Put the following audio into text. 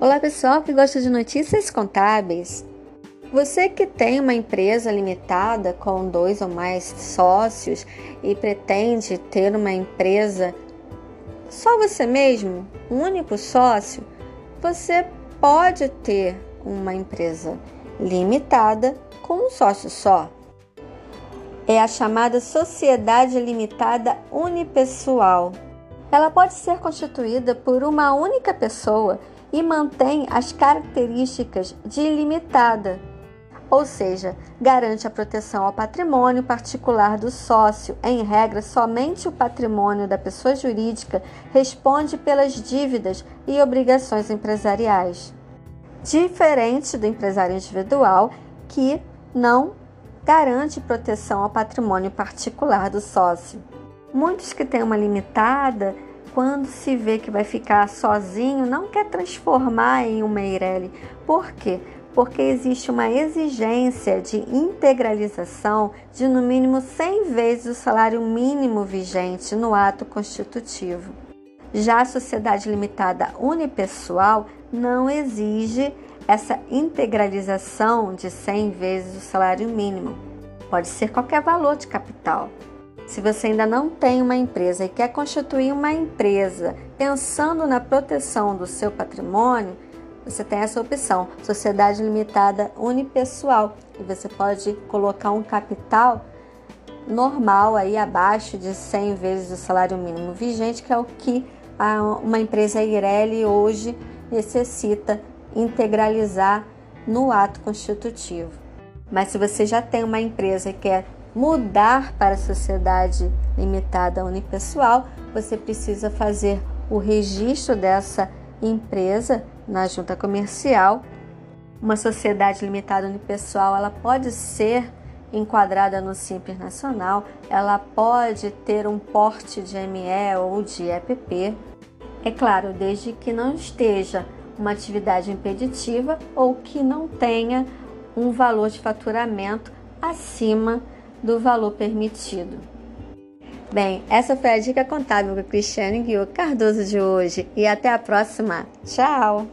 Olá pessoal que gosta de notícias contábeis. Você que tem uma empresa limitada com dois ou mais sócios e pretende ter uma empresa só você mesmo, um único sócio, você pode ter uma empresa limitada com um sócio só. É a chamada sociedade limitada unipessoal. Ela pode ser constituída por uma única pessoa e mantém as características de ilimitada, ou seja, garante a proteção ao patrimônio particular do sócio. Em regra, somente o patrimônio da pessoa jurídica responde pelas dívidas e obrigações empresariais. Diferente do empresário individual, que não garante proteção ao patrimônio particular do sócio. Muitos que têm uma limitada quando se vê que vai ficar sozinho, não quer transformar em uma Meirelli. Por quê? Porque existe uma exigência de integralização de no mínimo 100 vezes o salário mínimo vigente no ato constitutivo. Já a sociedade limitada unipessoal não exige essa integralização de 100 vezes o salário mínimo. Pode ser qualquer valor de capital. Se você ainda não tem uma empresa e quer constituir uma empresa pensando na proteção do seu patrimônio, você tem essa opção, sociedade limitada unipessoal, e você pode colocar um capital normal aí abaixo de 100 vezes o salário mínimo vigente, que é o que uma empresa Ireli hoje necessita integralizar no ato constitutivo. Mas se você já tem uma empresa e quer mudar para a sociedade limitada unipessoal, você precisa fazer o registro dessa empresa na junta comercial. Uma sociedade limitada unipessoal, ela pode ser enquadrada no Simples Nacional, ela pode ter um porte de ME ou de EPP. É claro, desde que não esteja uma atividade impeditiva ou que não tenha um valor de faturamento acima do valor permitido. Bem, essa foi a dica contábil com Cristiane Guiô Cardoso de hoje e até a próxima. Tchau!